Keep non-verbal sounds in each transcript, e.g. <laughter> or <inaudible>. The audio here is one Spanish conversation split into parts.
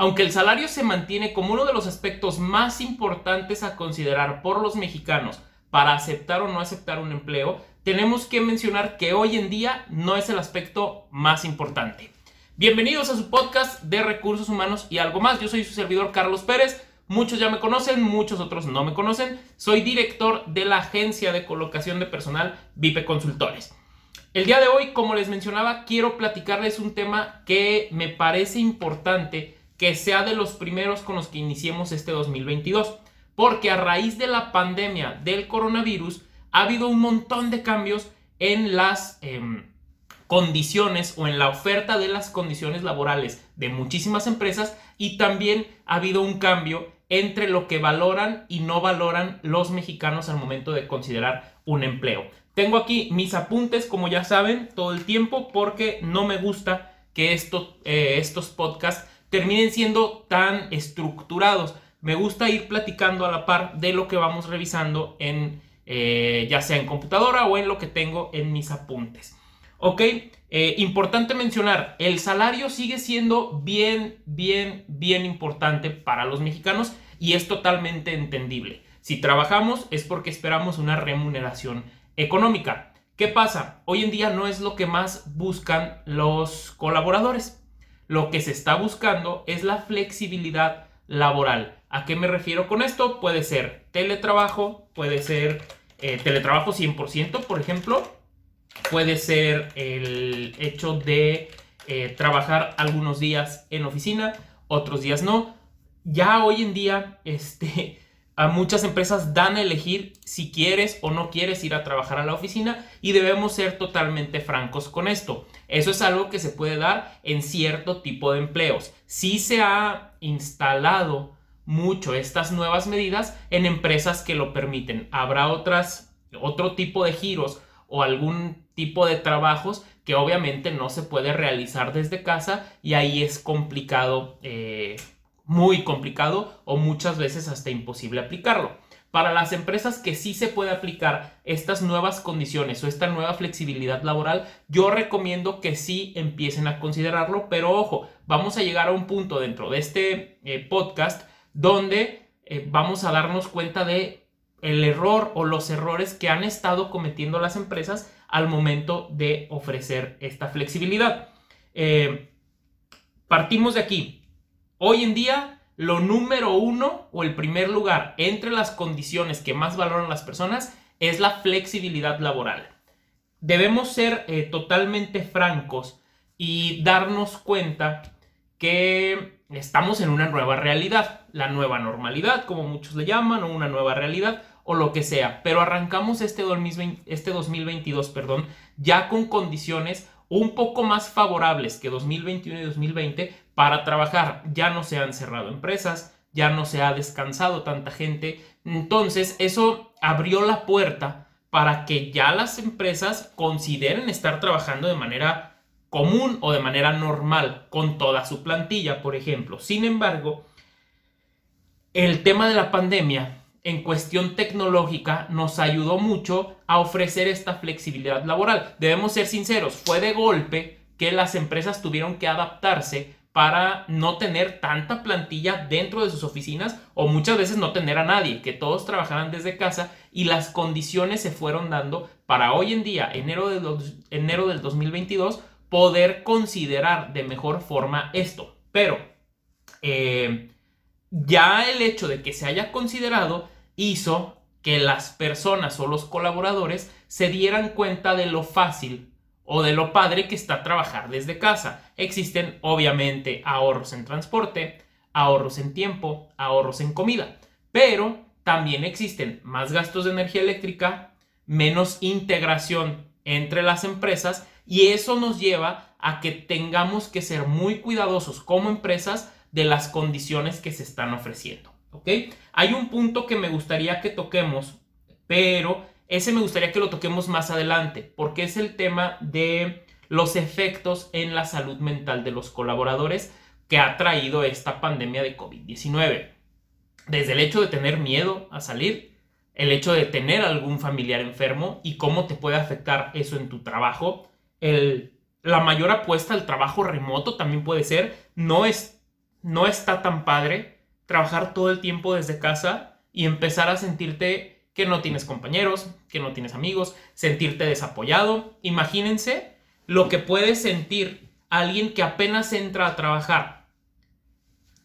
Aunque el salario se mantiene como uno de los aspectos más importantes a considerar por los mexicanos para aceptar o no aceptar un empleo, tenemos que mencionar que hoy en día no es el aspecto más importante. Bienvenidos a su podcast de recursos humanos y algo más. Yo soy su servidor Carlos Pérez. Muchos ya me conocen, muchos otros no me conocen. Soy director de la agencia de colocación de personal Vipe Consultores. El día de hoy, como les mencionaba, quiero platicarles un tema que me parece importante que sea de los primeros con los que iniciemos este 2022. Porque a raíz de la pandemia del coronavirus ha habido un montón de cambios en las em, condiciones o en la oferta de las condiciones laborales de muchísimas empresas y también ha habido un cambio entre lo que valoran y no valoran los mexicanos al momento de considerar un empleo. Tengo aquí mis apuntes, como ya saben, todo el tiempo porque no me gusta que eh, estos podcasts terminen siendo tan estructurados. Me gusta ir platicando a la par de lo que vamos revisando en eh, ya sea en computadora o en lo que tengo en mis apuntes. Ok, eh, importante mencionar, el salario sigue siendo bien, bien, bien importante para los mexicanos y es totalmente entendible. Si trabajamos es porque esperamos una remuneración económica. ¿Qué pasa? Hoy en día no es lo que más buscan los colaboradores lo que se está buscando es la flexibilidad laboral. ¿A qué me refiero con esto? Puede ser teletrabajo, puede ser eh, teletrabajo 100%, por ejemplo. Puede ser el hecho de eh, trabajar algunos días en oficina, otros días no. Ya hoy en día, <laughs> este, a muchas empresas dan a elegir si quieres o no quieres ir a trabajar a la oficina y debemos ser totalmente francos con esto. Eso es algo que se puede dar en cierto tipo de empleos. Si se ha instalado mucho estas nuevas medidas en empresas que lo permiten. Habrá otras, otro tipo de giros o algún tipo de trabajos que obviamente no se puede realizar desde casa y ahí es complicado eh, muy complicado o muchas veces hasta imposible aplicarlo. Para las empresas que sí se puede aplicar estas nuevas condiciones o esta nueva flexibilidad laboral, yo recomiendo que sí empiecen a considerarlo, pero ojo, vamos a llegar a un punto dentro de este eh, podcast donde eh, vamos a darnos cuenta de el error o los errores que han estado cometiendo las empresas al momento de ofrecer esta flexibilidad. Eh, partimos de aquí. Hoy en día, lo número uno o el primer lugar entre las condiciones que más valoran las personas es la flexibilidad laboral. Debemos ser eh, totalmente francos y darnos cuenta que estamos en una nueva realidad, la nueva normalidad, como muchos le llaman, o una nueva realidad, o lo que sea. Pero arrancamos este 2022, este perdón, ya con condiciones un poco más favorables que 2021 y 2020 para trabajar. Ya no se han cerrado empresas, ya no se ha descansado tanta gente. Entonces eso abrió la puerta para que ya las empresas consideren estar trabajando de manera común o de manera normal con toda su plantilla, por ejemplo. Sin embargo, el tema de la pandemia en cuestión tecnológica nos ayudó mucho a ofrecer esta flexibilidad laboral. Debemos ser sinceros, fue de golpe que las empresas tuvieron que adaptarse para no tener tanta plantilla dentro de sus oficinas o muchas veces no tener a nadie, que todos trabajaran desde casa y las condiciones se fueron dando para hoy en día, enero, de enero del 2022, poder considerar de mejor forma esto. Pero eh, ya el hecho de que se haya considerado hizo que las personas o los colaboradores se dieran cuenta de lo fácil o de lo padre que está trabajar desde casa. Existen obviamente ahorros en transporte, ahorros en tiempo, ahorros en comida, pero también existen más gastos de energía eléctrica, menos integración entre las empresas y eso nos lleva a que tengamos que ser muy cuidadosos como empresas de las condiciones que se están ofreciendo. Hay un punto que me gustaría que toquemos, pero ese me gustaría que lo toquemos más adelante, porque es el tema de los efectos en la salud mental de los colaboradores que ha traído esta pandemia de COVID-19. Desde el hecho de tener miedo a salir, el hecho de tener algún familiar enfermo y cómo te puede afectar eso en tu trabajo, la mayor apuesta al trabajo remoto también puede ser, no es no está tan padre trabajar todo el tiempo desde casa y empezar a sentirte que no tienes compañeros, que no tienes amigos, sentirte desapoyado. Imagínense lo que puede sentir alguien que apenas entra a trabajar.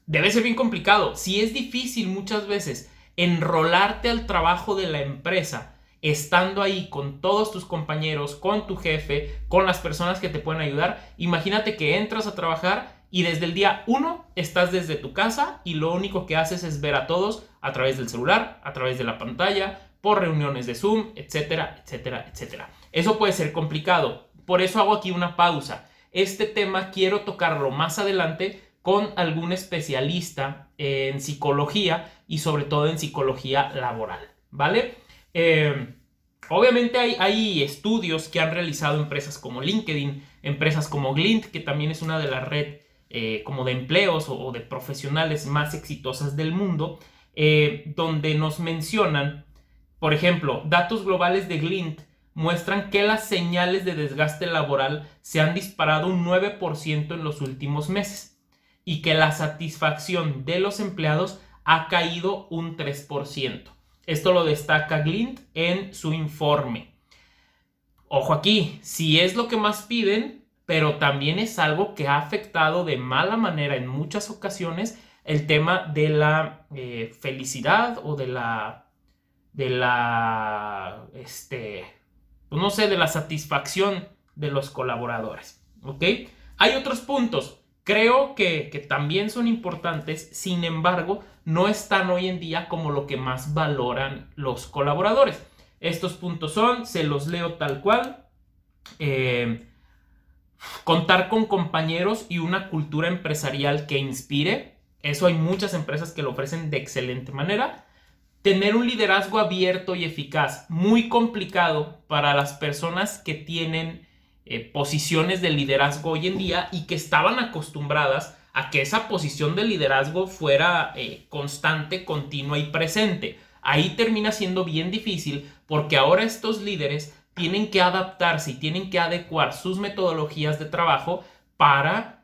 Debe ser bien complicado. Si es difícil muchas veces enrolarte al trabajo de la empresa, estando ahí con todos tus compañeros, con tu jefe, con las personas que te pueden ayudar, imagínate que entras a trabajar y desde el día 1 estás desde tu casa y lo único que haces es ver a todos a través del celular, a través de la pantalla, por reuniones de Zoom, etcétera, etcétera, etcétera. Eso puede ser complicado. Por eso hago aquí una pausa. Este tema quiero tocarlo más adelante con algún especialista en psicología y sobre todo en psicología laboral, ¿vale? Eh, obviamente hay, hay, estudios que han realizado empresas como LinkedIn, empresas como Glint, que también es una de las redes eh, como de empleos o, de profesionales más exitosas del mundo, eh, donde nos mencionan, por ejemplo, datos globales de Glint muestran que las señales de desgaste laboral se han disparado un 9% en los últimos meses y que la satisfacción de los empleados ha caído un 3%. Esto lo destaca Glint en su informe. Ojo aquí, si es lo que más piden, pero también es algo que ha afectado de mala manera en muchas ocasiones el tema de la eh, felicidad o de la, de la, este, pues no sé, de la satisfacción de los colaboradores, ¿ok? Hay otros puntos, creo que, que también son importantes, sin embargo, no están hoy en día como lo que más valoran los colaboradores. Estos puntos son, se los leo tal cual, eh, Contar con compañeros y una cultura empresarial que inspire. Eso hay muchas empresas que lo ofrecen de excelente manera. Tener un liderazgo abierto y eficaz. Muy complicado para las personas que tienen eh, posiciones de liderazgo hoy en día y que estaban acostumbradas a que esa posición de liderazgo fuera eh, constante, continua y presente. Ahí termina siendo bien difícil porque ahora estos líderes tienen que adaptarse y tienen que adecuar sus metodologías de trabajo para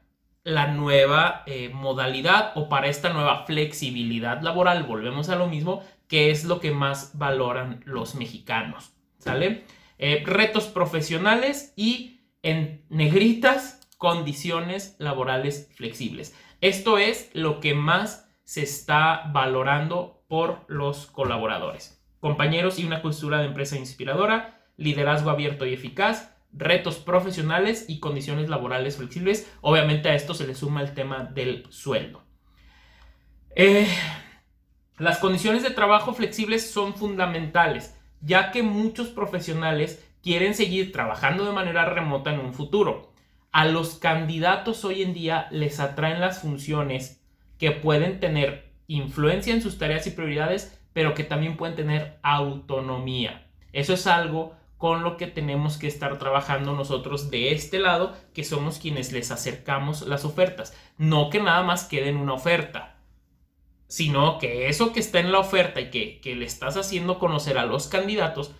la nueva eh, modalidad o para esta nueva flexibilidad laboral. Volvemos a lo mismo, que es lo que más valoran los mexicanos. ¿Sale? Eh, retos profesionales y en negritas condiciones laborales flexibles. Esto es lo que más se está valorando por los colaboradores. Compañeros y una cultura de empresa inspiradora liderazgo abierto y eficaz, retos profesionales y condiciones laborales flexibles. Obviamente a esto se le suma el tema del sueldo. Eh, las condiciones de trabajo flexibles son fundamentales, ya que muchos profesionales quieren seguir trabajando de manera remota en un futuro. A los candidatos hoy en día les atraen las funciones que pueden tener influencia en sus tareas y prioridades, pero que también pueden tener autonomía. Eso es algo con lo que tenemos que estar trabajando nosotros de este lado, que somos quienes les acercamos las ofertas. No que nada más quede en una oferta, sino que eso que está en la oferta y que, le estás haciendo conocer a los candidatos,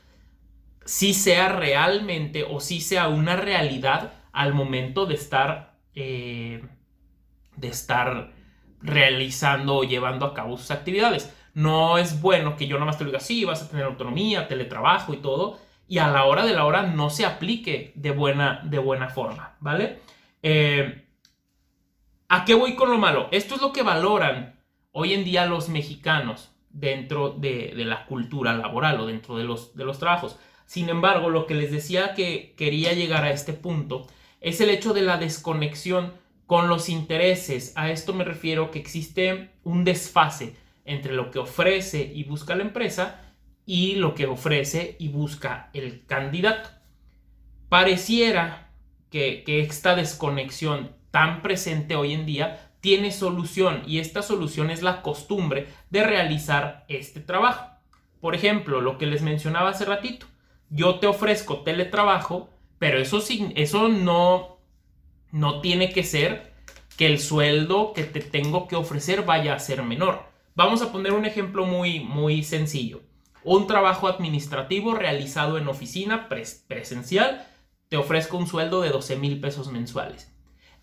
sí sea realmente o sí sea una realidad al momento de estar, eh, de estar realizando o llevando a cabo sus actividades. No es bueno que yo nada más te diga, sí, vas a tener autonomía, teletrabajo y todo, y a la hora de la hora no se aplique de buena, de buena forma, ¿vale? Eh, ¿A qué voy con lo malo? Esto es lo que valoran hoy en día los mexicanos dentro de, la cultura laboral o dentro de los, de los trabajos. Sin embargo, lo que les decía que quería llegar a este punto es el hecho de la desconexión con los intereses. A esto me refiero que existe un desfase entre lo que ofrece y busca la empresa y lo que ofrece y busca el candidato. Pareciera que, esta desconexión tan presente hoy en día tiene solución y esta solución es la costumbre de realizar este trabajo. Por ejemplo, lo que les mencionaba hace ratito, yo te ofrezco teletrabajo, pero eso, eso no, no tiene que ser que el sueldo que te tengo que ofrecer vaya a ser menor. Vamos a poner un ejemplo muy, muy sencillo un trabajo administrativo realizado en oficina presencial, te ofrezco un sueldo de 12 mil pesos mensuales.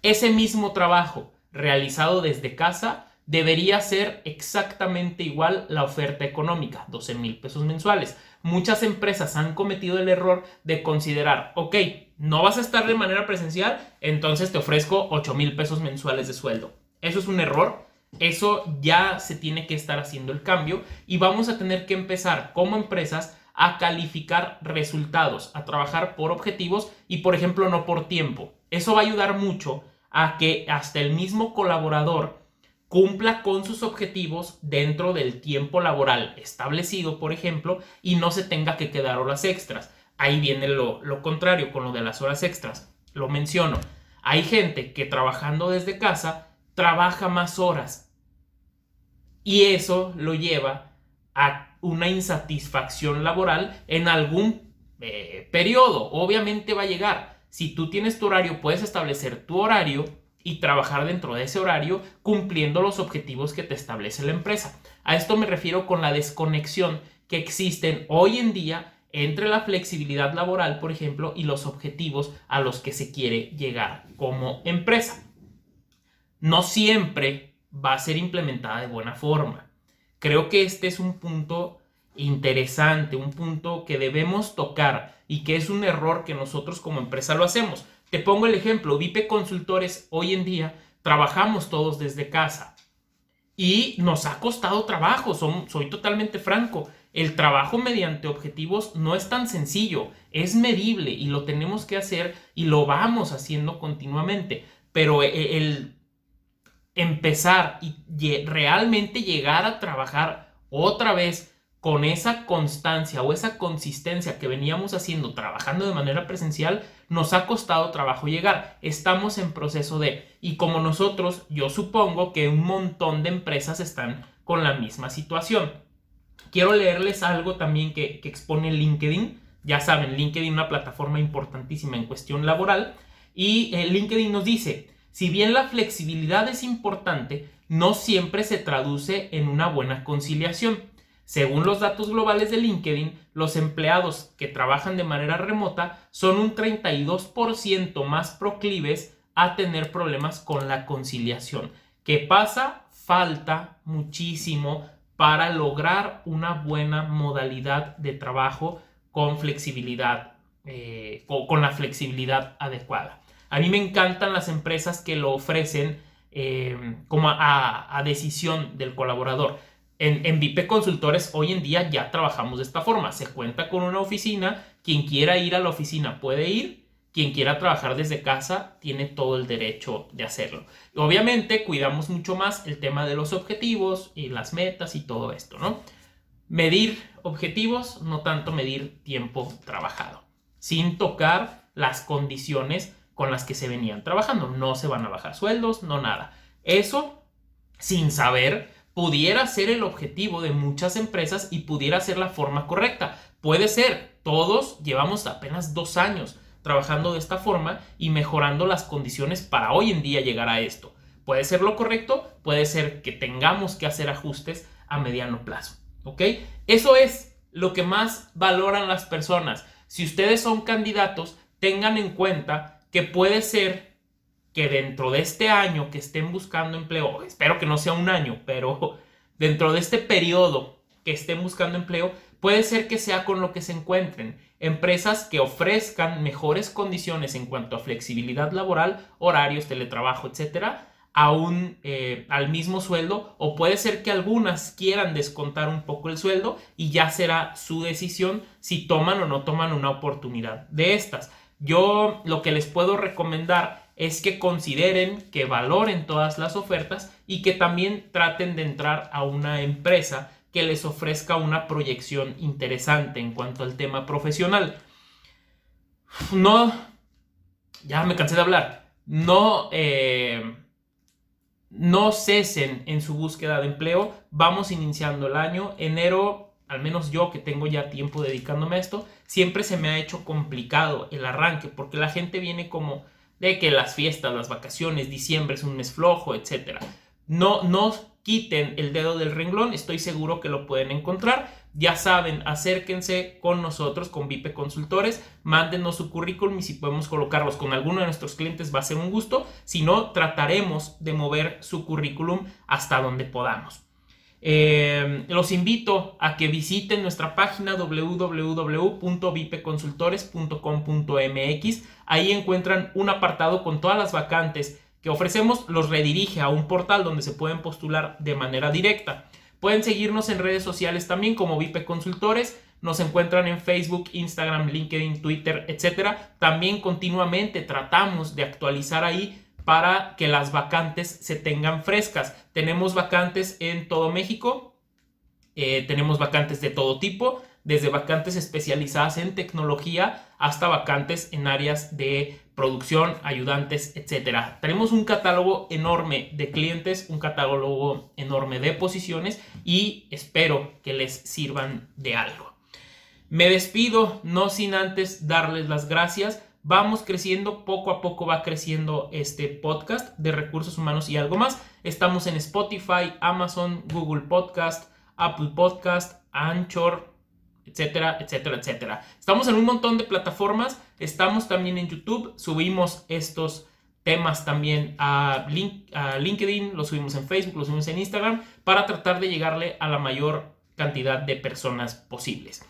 Ese mismo trabajo realizado desde casa, debería ser exactamente igual la oferta económica, 12 mil pesos mensuales. Muchas empresas han cometido el error de considerar, ok, no vas a estar de manera presencial, entonces te ofrezco 8 mil pesos mensuales de sueldo. Eso es un error. Eso ya se tiene que estar haciendo el cambio y vamos a tener que empezar como empresas a calificar resultados, a trabajar por objetivos y por ejemplo no por tiempo. Eso va a ayudar mucho a que hasta el mismo colaborador cumpla con sus objetivos dentro del tiempo laboral establecido, por ejemplo, y no se tenga que quedar horas extras. Ahí viene lo, lo contrario con lo de las horas extras. Lo menciono. Hay gente que trabajando desde casa trabaja más horas y eso lo lleva a una insatisfacción laboral en algún eh, periodo. Obviamente va a llegar. Si tú tienes tu horario, puedes establecer tu horario y trabajar dentro de ese horario cumpliendo los objetivos que te establece la empresa. A esto me refiero con la desconexión que existen hoy en día entre la flexibilidad laboral, por ejemplo, y los objetivos a los que se quiere llegar como empresa. No siempre va a ser implementada de buena forma. Creo que este es un punto interesante, un punto que debemos tocar y que es un error que nosotros como empresa lo hacemos. Te pongo el ejemplo, Vipe Consultores hoy en día trabajamos todos desde casa y nos ha costado trabajo, soy totalmente franco. El trabajo mediante objetivos no es tan sencillo, es medible y lo tenemos que hacer y lo vamos haciendo continuamente, pero e, el empezar y realmente llegar a trabajar otra vez con esa constancia o esa consistencia que veníamos haciendo trabajando de manera presencial, nos ha costado trabajo llegar. Estamos en proceso de, y como nosotros, yo supongo que un montón de empresas están con la misma situación. Quiero leerles algo también que, expone LinkedIn. Ya saben, LinkedIn es una plataforma importantísima en cuestión laboral. Y eh, LinkedIn nos dice, si bien la flexibilidad es importante, no siempre se traduce en una buena conciliación. Según los datos globales de LinkedIn, los empleados que trabajan de manera remota son un 32% más proclives a tener problemas con la conciliación. ¿Qué pasa? Falta muchísimo para lograr una buena modalidad de trabajo con flexibilidad, eh, con la flexibilidad adecuada. A mí me encantan las empresas que lo ofrecen eh, como a, decisión del colaborador. En, en VIP Consultores hoy en día ya trabajamos de esta forma. Se cuenta con una oficina. Quien quiera ir a la oficina puede ir. Quien quiera trabajar desde casa tiene todo el derecho de hacerlo. Obviamente cuidamos mucho más el tema de los objetivos y las metas y todo esto, ¿no? Medir objetivos, no tanto medir tiempo trabajado, sin tocar las condiciones con las que se venían trabajando. No se van a bajar sueldos, no nada. Eso, sin saber, pudiera ser el objetivo de muchas empresas y pudiera ser la forma correcta. Puede ser, todos llevamos apenas dos años trabajando de esta forma y mejorando las condiciones para hoy en día llegar a esto. Puede ser lo correcto, puede ser que tengamos que hacer ajustes a mediano plazo. ¿Ok? Eso es lo que más valoran las personas. Si ustedes son candidatos, tengan en cuenta que puede ser que dentro de este año que estén buscando empleo, espero que no sea un año, pero <laughs> dentro de este periodo que estén buscando empleo, puede ser que sea con lo que se encuentren. Empresas que ofrezcan mejores condiciones en cuanto a flexibilidad laboral, horarios, teletrabajo, etcétera, aún eh, al mismo sueldo, o puede ser que algunas quieran descontar un poco el sueldo y ya será su decisión si toman o no toman una oportunidad de estas. Yo lo que les puedo recomendar es que consideren, que valoren todas las ofertas y que también traten de entrar a una empresa que les ofrezca una proyección interesante en cuanto al tema profesional. No, ya me cansé de hablar. No, eh, no cesen en su búsqueda de empleo. Vamos iniciando el año. Enero al menos yo que tengo ya tiempo dedicándome a esto, siempre se me ha hecho complicado el arranque, porque la gente viene como de que las fiestas, las vacaciones, diciembre es un mes flojo, etc. No, no quiten el dedo del renglón, estoy seguro que lo pueden encontrar. ya saben, acérquense con nosotros, con Vipe Consultores, mándenos su currículum y si podemos colocarlos con alguno de nuestros clientes va a ser un gusto. Si no, trataremos de mover su currículum hasta donde podamos. Eh, los invito a que visiten nuestra página www.vipeconsultores.com.mx. Ahí encuentran un apartado con todas las vacantes que ofrecemos, los redirige a un portal donde se pueden postular de manera directa. Pueden seguirnos en redes sociales también como Vipe Consultores. Nos encuentran en Facebook, Instagram, LinkedIn, Twitter, etc. También continuamente tratamos de actualizar ahí para que las vacantes se tengan frescas. Tenemos vacantes en todo México, eh, tenemos vacantes de todo tipo, desde vacantes especializadas en tecnología hasta vacantes en áreas de producción, ayudantes, etc. Tenemos un catálogo enorme de clientes, un catálogo enorme de posiciones y espero que les sirvan de algo. Me despido, no sin antes darles las gracias. Vamos creciendo, poco a poco va creciendo este podcast de recursos humanos y algo más. Estamos en Spotify, Amazon, Google Podcast, Apple Podcast, Anchor, etcétera, etcétera, etcétera. Estamos en un montón de plataformas, estamos también en YouTube, subimos estos temas también a, LinkedIn, los subimos en Facebook, los subimos en Instagram, para tratar de llegarle a la mayor cantidad de personas posibles.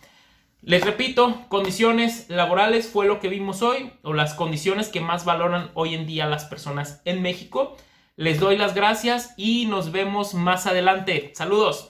Les repito, condiciones laborales fue lo que vimos hoy, o las condiciones que más valoran hoy en día las personas en México. Les doy las gracias y nos vemos más adelante. Saludos.